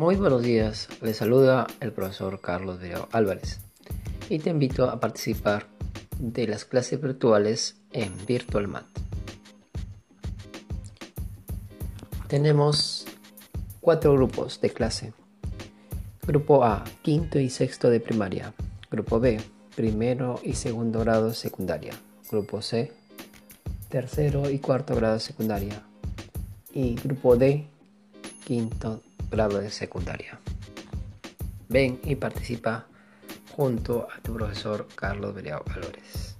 Muy buenos días, les saluda el profesor Carlos Virao Álvarez y te invito a participar de las clases virtuales en VirtualMat. Tenemos cuatro grupos de clase. Grupo A, quinto y sexto de primaria. Grupo B, primero y segundo grado secundaria. Grupo C, tercero y cuarto grado secundaria. Y grupo D, quinto grado de secundaria. Ven y participa junto a tu profesor Carlos Beriao Valores.